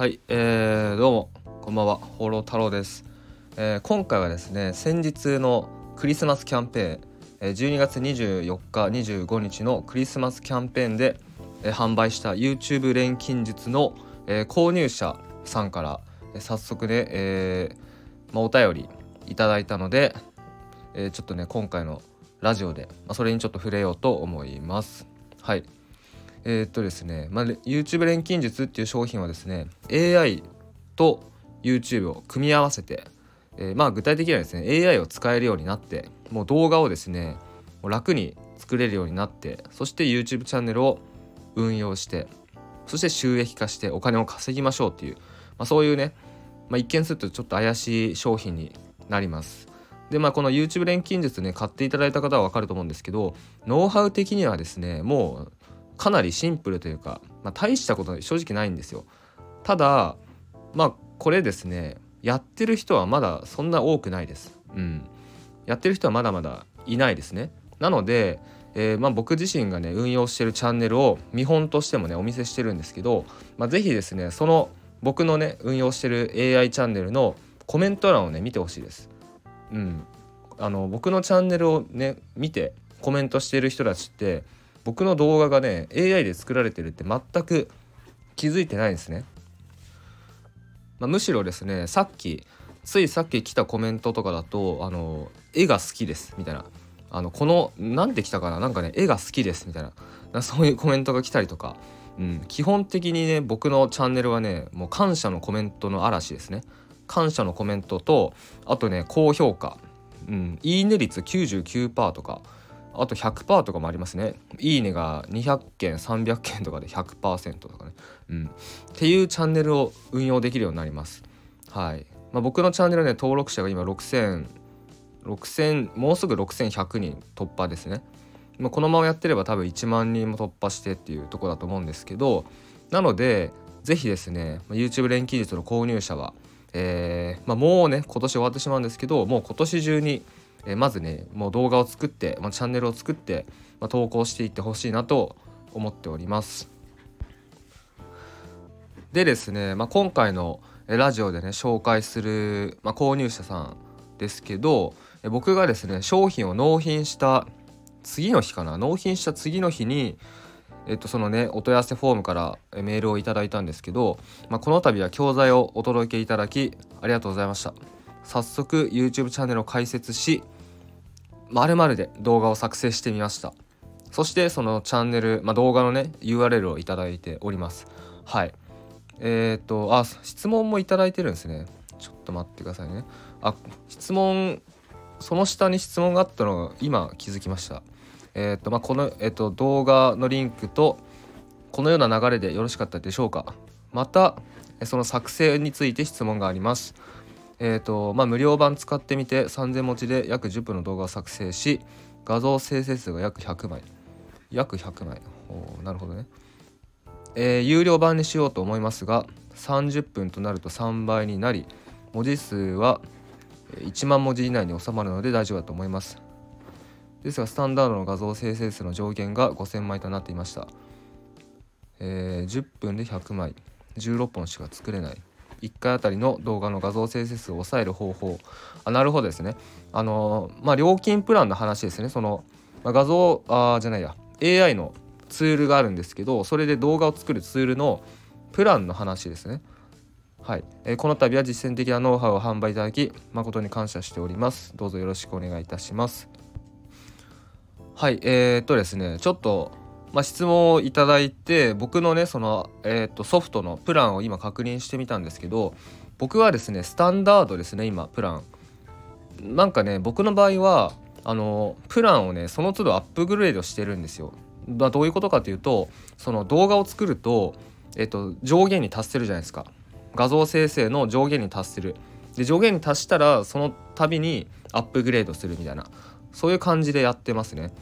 はい、えー、どうもこんばんは放浪太郎です、えー、今回はですね先日のクリスマスキャンペーン12月24日25日のクリスマスキャンペーンで、販売した YouTube 錬金術の、購入者さんから、早速ね、えーまあ、お便りいただいたので、えー、ちょっとね今回のラジオで、まあ、それにちょっと触れようと思います。はい。えー、っとですね、まあ、YouTube 錬金術っていう商品はですね AI と YouTube を組み合わせて、えー、まあ具体的にはですね AI を使えるようになってもう動画をですねもう楽に作れるようになってそして YouTube チャンネルを運用してそして収益化してお金を稼ぎましょうっていう、まあ、そういうね、まあ、一見するとちょっと怪しい商品になります。でまあこの YouTube 錬金術ね買っていただいた方は分かると思うんですけどノウハウ的にはですねもうかなりシンプルというか、まあ、大したこと正直ないんですよ。ただまあこれですねやってる人はまだそんな多くないです。うん、やってる人はまだまだいないですね。なので、えー、まあ、僕自身がね運用してるチャンネルを見本としてもねお見せしてるんですけど、まあ、是非ですねその僕のね運用してる AI チャンネルのコメント欄をね見てほしいです。うん、あの僕のチャンネルをね見てコメントしてる人たちって僕の動画がね AI で作られてるって全く気づいてないんですね。まあ、むしろですねさっきついさっき来たコメントとかだとあの絵が好きですみたいな。あのこの何で来たかななんかね絵が好きですみたいな。そういうコメントが来たりとか、うん、基本的にね僕のチャンネルはねもう感謝のコメントの嵐ですね。感謝のコメントとあとね高評価、うん、いいね率99%とか。あと100%とかもありますね。いいねが200件300件とかで100%とかね、うん。っていうチャンネルを運用できるようになります。はい。まあ、僕のチャンネルね登録者が今6000 6000もうすぐ6100人突破ですね。まあ、このままやってれば多分1万人も突破してっていうとこだと思うんですけどなので是非ですね YouTube 連期術の購入者は、えーまあ、もうね今年終わってしまうんですけどもう今年中にえー、まずねもう動画を作って、まあ、チャンネルを作って、まあ、投稿していってほしいなと思っております。でですね、まあ、今回のラジオでね紹介する、まあ、購入者さんですけど僕がですね商品を納品した次の日かな納品した次の日にえっと、そのねお問い合わせフォームからメールをいただいたんですけど、まあ、この度は教材をお届けいただきありがとうございました。早速 YouTube チャンネルを開設し〇〇で動画を作成してみました。そしてそのチャンネル、まあ、動画のね URL を頂いております。はい。えっ、ー、とあ質問も頂いてるんですね。ちょっと待ってくださいね。あ質問その下に質問があったのが今気づきました。えっ、ー、とまあこの、えーと動画のリンクとこのような流れでよろしかったでしょうか。またその作成について質問があります。えーとまあ、無料版使ってみて3000文字で約10分の動画を作成し画像生成数が約100枚。約100枚。おなるほどね、えー、有料版にしようと思いますが30分となると3倍になり文字数は1万文字以内に収まるので大丈夫だと思います。ですがスタンダードの画像生成数の上限が5000枚となっていました、えー、10分で100枚。16本しか作れない。1回あたりの動画の画像生成数を抑える方法。あなるほどですね。あのまあ料金プランの話ですね。その、まあ、画像あじゃないや。AI のツールがあるんですけどそれで動画を作るツールのプランの話ですね。はい、えー、この度は実践的なノウハウを販売いただき誠に感謝しております。どうぞよろしくお願いいたします。はい。えー、っとですね。ちょっとまあ、質問をいただいて僕のねその、えー、とソフトのプランを今確認してみたんですけど僕はですねスタンダードですね今プランなんかね僕の場合はあのプランをねその都度アップグレードしてるんですよ。だどういうことかというとその動画を作ると,、えー、と上限に達せるじゃないですか画像生成の上限に達するで上限に達したらその度にアップグレードするみたいなそういう感じでやってますね。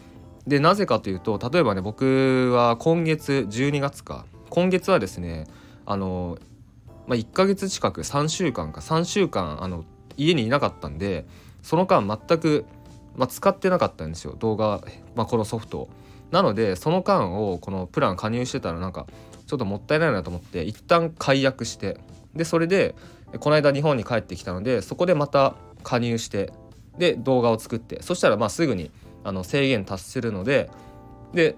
でなぜかというと例えばね僕は今月12月か。今月はですねあの、まあ、1ヶ月近く3週間か3週間あの家にいなかったんでその間全く、まあ、使ってなかったんですよ。動画、まあ、このソフトを。なのでその間をこのプラン加入してたらなんかちょっともったいないなと思って一旦解約して。でそれでこの間日本に帰ってきたのでそこでまた加入してで動画を作ってそしたらまあすぐにあの制限達するのでで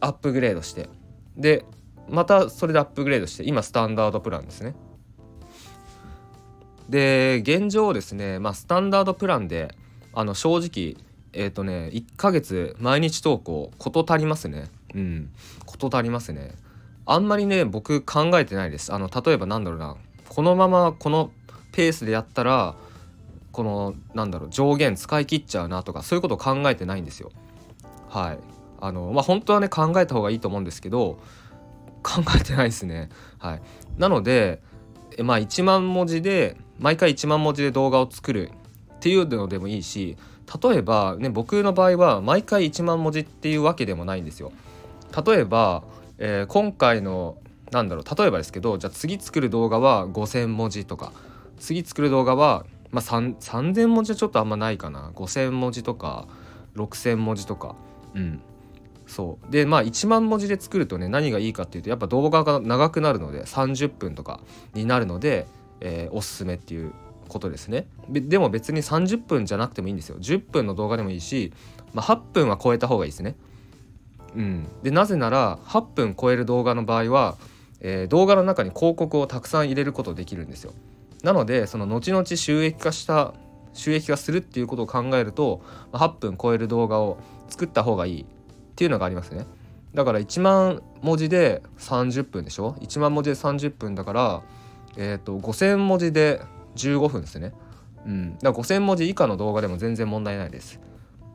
アップグレードして。でまたそれでアップグレードして今スタンダードプランですね。で現状ですねまあスタンダードプランであの正直えっ、ー、とね1ヶ月毎日投稿事足りますね。うん事足りますね。あんまりね僕考えてないです。あの例えばなんだろうな。このままこのペースでやったらこのなんだろう上限使い切っちゃうなとかそういうことを考えてないんですよ。はい。あのまあ本当はね考えた方がいいと思うんですけど考えてないですね。はい。なのでえまあ1万文字で毎回1万文字で動画を作るっていうのでもいいし例えばね僕の場合は毎回1万文字っていうわけでもないんですよ。例えば、えー、今回のなんだろう例えばですけどじゃあ次作る動画は5,000文字とか次作る動画は、まあ、3,000文字はちょっとあんまないかな。5,000文字とか6,000文字とか。うん。そう。でまあ1万文字で作るとね何がいいかっていうとやっぱ動画が長くなるので30分とかになるので、えー、おすすめっていうことですね。でも別に30分じゃなくてもいいんですよ。10分の動画でもいいし、まあ、8分は超えた方がいいですね。うん。でなぜなら8分超える動画の場合は、えー、動画の中に広告をたくさん入れることできるんですよ。なのでその後々収益化した収益化するっていうことを考えると8分超える動画を作った方がいいっていうのがありますねだから1万文字で30分でしょ？1万文字で30分だからえ、ー、と5,000文字で15分ですね。うん、だから5,000文字以下の動画でも全然問題ないです。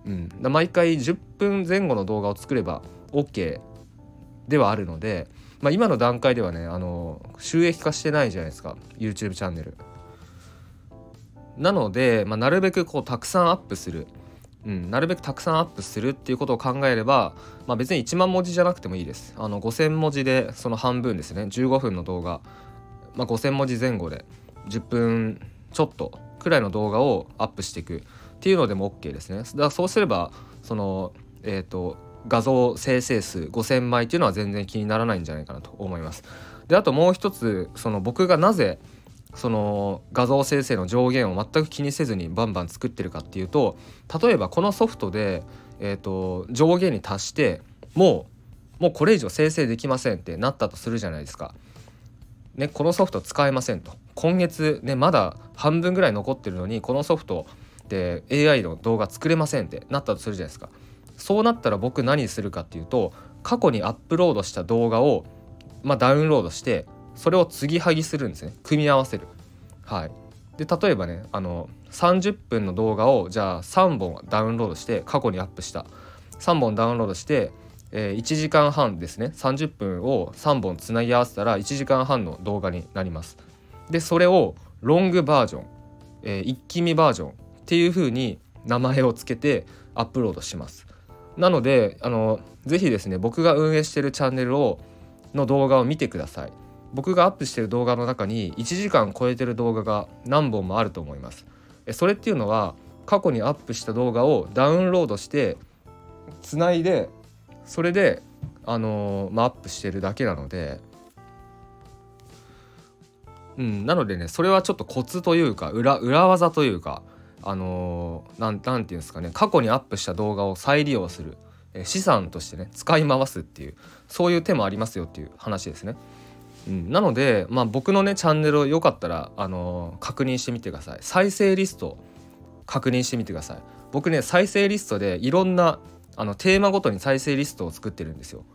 うん、毎回10分前後の動画を作れば OK ではあるので、まあ、今の段階ではねあの収益化してないじゃないですか YouTube チャンネル。なので、まあ、なるべくこうたくさんアップする、うん、なるべくたくさんアップするっていうことを考えれば、まあ、別に1万文字じゃなくてもいいです。あの5,000文字でその半分ですね15分の動画、まあ、5,000文字前後で10分ちょっとくらいの動画をアップしていくっていうのでも OK ですね。だからそうすればそのえっ、ー、と画像生成数5,000枚っていうのは全然気にならないんじゃないかなと思います。であともう一つその僕がなぜその画像生成の上限を全く気にせずにバンバン作ってるかっていうと例えばこのソフトで、えーと上限に達してもうもうこれ以上生成できませんってなったとするじゃないですか。ね、このソフト使えませんと今月ねまだ半分ぐらい残ってるのにこのソフトで AI の動画作れませんってなったとするじゃないですかそうなったら僕何するかっていうと過去にアップロードした動画を、まあ、ダウンロードしてそれを継ぎはぎするんですね。組み合わせる。はい。で例えばねあの30分の動画をじゃあ3本ダウンロードして過去にアップした。3本ダウンロードしてえー、1時間半ですね。30分を3本つなぎ合わせたら1時間半の動画になります。でそれをロングバージョン、えー、一気見バージョンっていう風に名前を付けてアップロードします。なのであのぜひですね僕が運営してるチャンネルをの動画を見てください。僕がアップしてる動画の中に1時間超えてる動画が何本もあると思います。それっていうのは過去にアップした動画をダウンロードしてつないでそれであのー、まあ、アップしてるだけなので。うんなのでねそれはちょっとコツというか裏裏技というかあのー、なんていうんですかね過去にアップした動画を再利用するえ資産としてね使い回すっていうそういう手もありますよっていう話ですね。うん、なので、まあ、僕のねチャンネルをよかったら、あのー、確認してみてください再生リスト確認してみてください僕ね再生リストでいろんなあのテーマごとに再生リストを作ってるんですよ。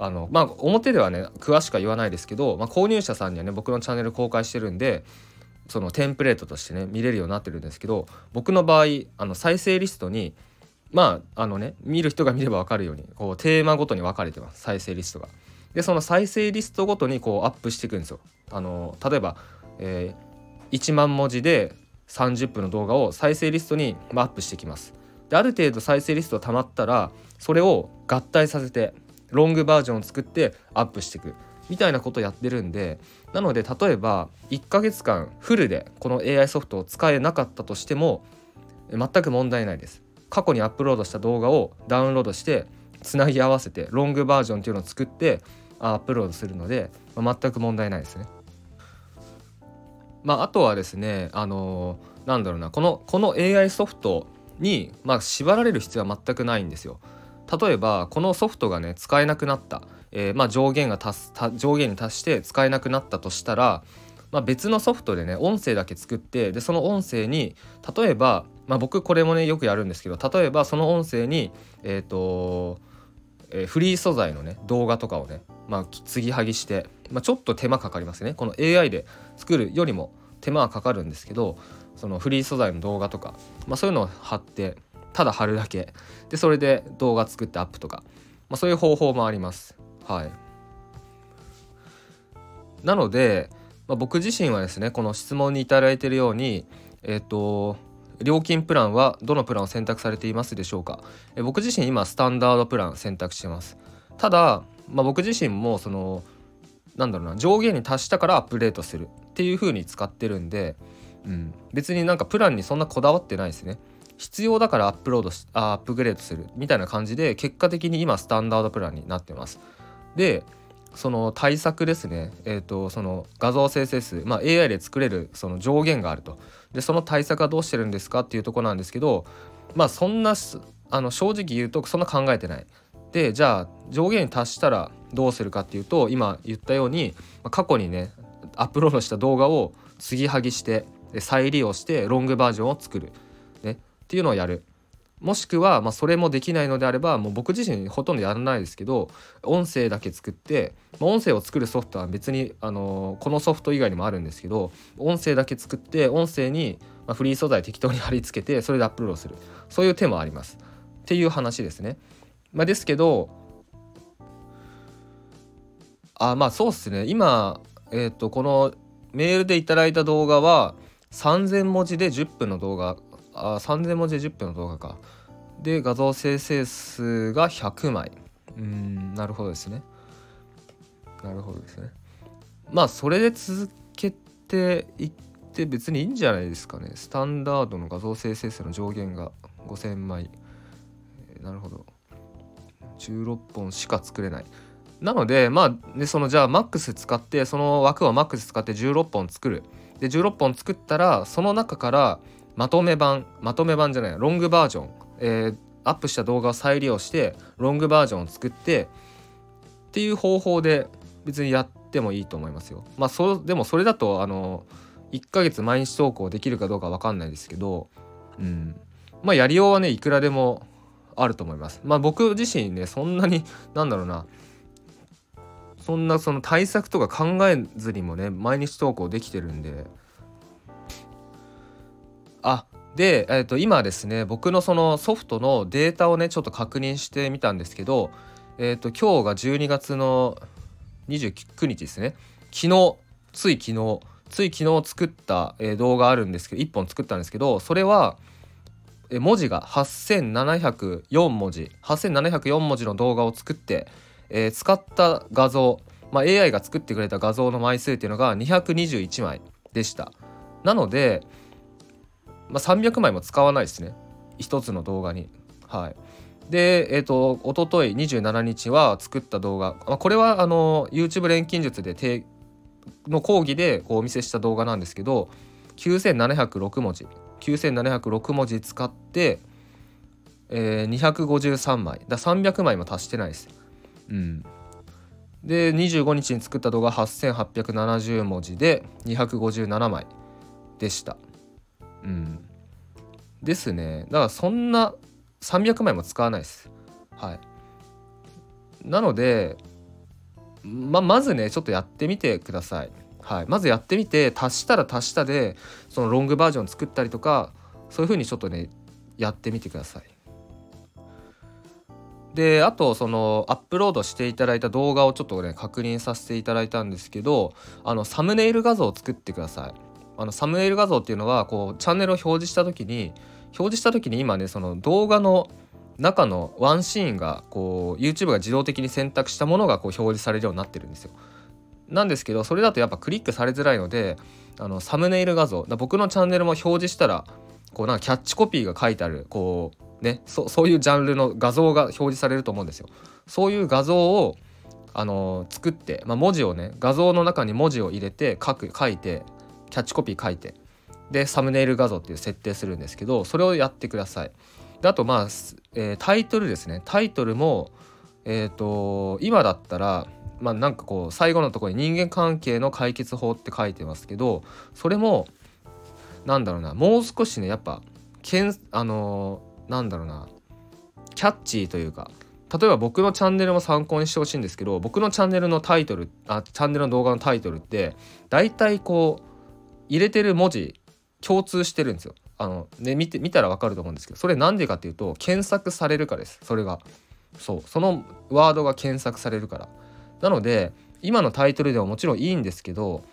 あのまあ表ではね詳しくは言わないですけど、まあ、購入者さんにはね僕のチャンネル公開してるんでそのテンプレートとしてね見れるようになってるんですけど僕の場合あの再生リストにまああのね見る人が見れば分かるようにこうテーマごとに分かれてます再生リストが。でその再生リストごとにこうアップしていくんですよ。あの例えば、えー、1万文字で30分の動画を再生リストにアップしていきます。である程度再生リスト溜まったらそれを合体させてロングバージョンを作ってアップしていくみたいなことをやってるんでなので例えば1ヶ月間フルでこの AI ソフトを使えなかったとしても全く問題ないです過去にアップロードした動画をダウンロードしてつなぎ合わせてロングバージョンっていうのを作ってアップロードするので、まあ、全く問題ないですね。まあ、あとはですねあのー、なんだろうなこのこの AI ソフトに、まあ、縛られる必要は全くないんですよ。例えばこのソフトがね使えなくなった、えー、まあ、上限が達す上限に達して使えなくなったとしたら、まあ、別のソフトでね音声だけ作ってでその音声に例えば、まあ、僕これもねよくやるんですけど例えばその音声にえっ、ー、と、えー、フリー素材のね動画とかをね、まあ、継ぎはぎして、まあ、ちょっと手間かかりますね。この AI で作るよりも手間はかかるんですけどそのフリー素材の動画とか、まあ、そういうのを貼ってただ貼るだけ。でそれで動画作ってアップとか、まあ、そういう方法もあります。はい。なので、まあ、僕自身はですねこの質問に頂いてるようにえっ、ー、と料金プランはどのプランを選択されていますでしょうか。え僕自身今スタンダードプラン選択してます。ただ、まあ、僕自身もそのなんだろうな上限に達したからアップデートするっていう風に使ってるんで、うん、別になんかプランにそんなこだわってないですね。必要だからアップロードしあアップグレードするみたいな感じで結果的に今スタンダードプランになってます。でその対策ですね、えーと、その画像生成数、まあ、AI で作れるその上限があると。でその対策はどうしてるんですか？っていうとこなんですけどまあそんなあの正直言うとそんな考えてない。でじゃあ上限に達したらどうするかっていうと今言ったように過去にねアップロードした動画を継ぎはぎして再利用してロングバージョンを作る、ね、っていうのをやる。もしくは、まあ、それもできないのであればもう僕自身ほとんどやらないですけど音声だけ作って、まあ、音声を作るソフトは別に、あの、このソフト以外にもあるんですけど音声だけ作って音声に、ま、フリー素材適当に貼り付けてそれでアップロードする。そういう手もあります。っていう話ですね。まあ、ですけどあまあそうっすね。今、えーと、このメールでいただいた動画は3000文字で10分の動画あ3000文字10分の動画か。で画像生成数が100枚。うんなるほどですね。なるほどですね。まあそれで続けていって別にいいんじゃないですかね。スタンダードの画像生成数の上限が5000枚。なるほど。16本しか作れない。なのでまあねそのじゃあマックス使ってその枠をマックス使って16本作る。で16本作ったらその中からまとめ版まとめ版じゃないロングバージョン、えー、アップした動画を再利用してロングバージョンを作ってっていう方法で別にやってもいいと思いますよ。まあそでもそれだとあの1ヶ月毎日投稿できるかどうか分かんないですけど、うん、まあやりようはねいくらでもあると思います。まあ僕自身ねそんなになんだろうなそんなその対策とか考えずにもね毎日投稿できてるんであで、えー、と今ですね僕のそのソフトのデータをねちょっと確認してみたんですけど、えー、と今日が12月の29日ですね。昨日つい昨日つい昨日作った、え動画あるんですけど1本作ったんですけどそれは文字が8704文字8704文字の動画を作って、えー、使った画像、まあ、AI が作ってくれた画像の枚数っていうのが221枚でした。なので、まあ、300枚も使わないですね一つの動画に。はい、で、えっ、ー、と一昨日27日は作った動画、まあ、これはあの YouTube 錬金術でての講義でこうお見せした動画なんですけど9706文字9706文字使って、えー、253枚だ300枚も達してないです。うん、で25日に作った動画8870文字で257枚でした。うん。ですね。だからそんな300枚も使わないです。はい。なので、ままずねちょっとやってみてください。はい、まずやってみて足したら足したでそのロングバージョン作ったりとかそういう風にちょっとねやってみてください。であとそのアップロードしていただいた動画をちょっとね確認させていただいたんですけどあのサムネイル画像を作ってください。あのサムネイル画像っていうのはこうチャンネルを表示した時に表示した時に今ねその動画の中のワンシーンがこう YouTube が自動的に選択したものがこう表示されるようになってるんですよ。なんですけどそれだとやっぱクリックされづらいのであのサムネイル画像僕のチャンネルも表示したらこうなんかキャッチコピーが書いてあるこうねそそういうジャンルの画像が表示されると思うんですよ。そういう画像をあの作って、まあ、文字をね画像の中に文字を入れて書く書いてキャッチコピー書いてでサムネイル画像っていう設定するんですけどそれをやってください。であとまあ、えー、タイトルですねタイトルもえっ、ー、と今だったらまあなんかこう最後のところに人間関係の解決法って書いてますけどそれもなんだろうなもう少しねやっぱけんあのー、なんだろうなキャッチーというか例えば僕のチャンネルも参考にしてほしいんですけど僕のチャンネルのタイトルあチャンネルの動画のタイトルって大体こう入れてる文字共通してるんですよ。あのね見て見たら分かると思うんですけどそれなんでかっていうと検索されるからです。それが。そう。そのワードが検索されるから。なので今のタイトルではもちろんいいんですけど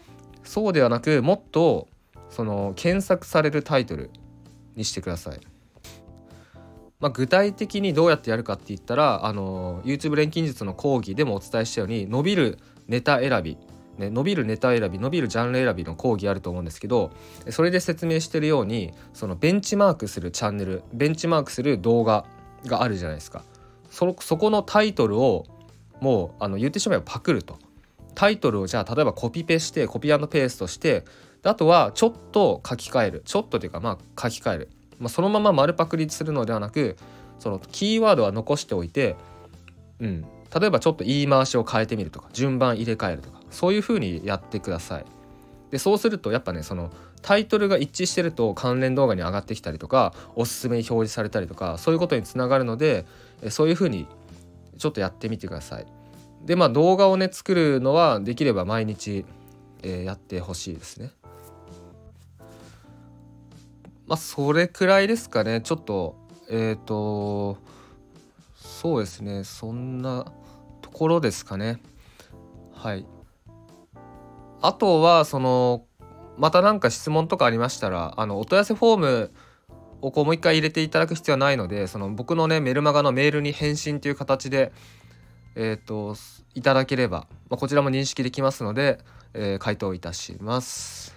そうではなくもっとその検索されるタイトルにしてください。まあ、具体的にどうやってやるかって言ったらあの YouTube 錬金術の講義でもお伝えしたように伸びるネタ選び、ね、伸びるネタ選び伸びるジャンル選びの講義あると思うんですけどそれで説明してるようにそのベンチマークするチャンネルベンチマークする動画があるじゃないですか。そそこのタイトルをもうあの言ってしまえばパクると。タイトルをじゃあ例えばコピペしてコピーペーストしてあとはちょっと書き換える。ちょっとというかまあ書き換える。まあ、そのまま丸パクリするのではなくそのキーワードは残しておいて、うん、例えばちょっと言い回しを変えてみるとか順番入れ替えるとかそういう風にやってください。でそうするとやっぱねそのタイトルが一致してると関連動画に上がってきたりとかおすすめに表示されたりとかそういうことにつながるのでそういう風にちょっとやってみてください。でまあ動画をね作るのはできれば毎日、えー、やってほしいですね。まあそれくらいですかねちょっとえっ、ー、とそうですねそんなころですかね。はい。あとはそのまた何か質問とかありましたらあのお問い合わせフォームをこうもう一回入れていただく必要はないのでその僕のねメルマガのメールに返信という形でえっ、ー、といただければ、まあ、こちらも認識できますので、えー、回答いたします。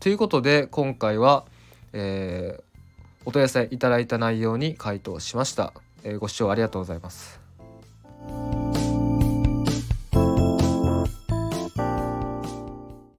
ということで今回はえー、お問い合わせいただいた内容に回答しました、えー、ご視聴ありがとうございます。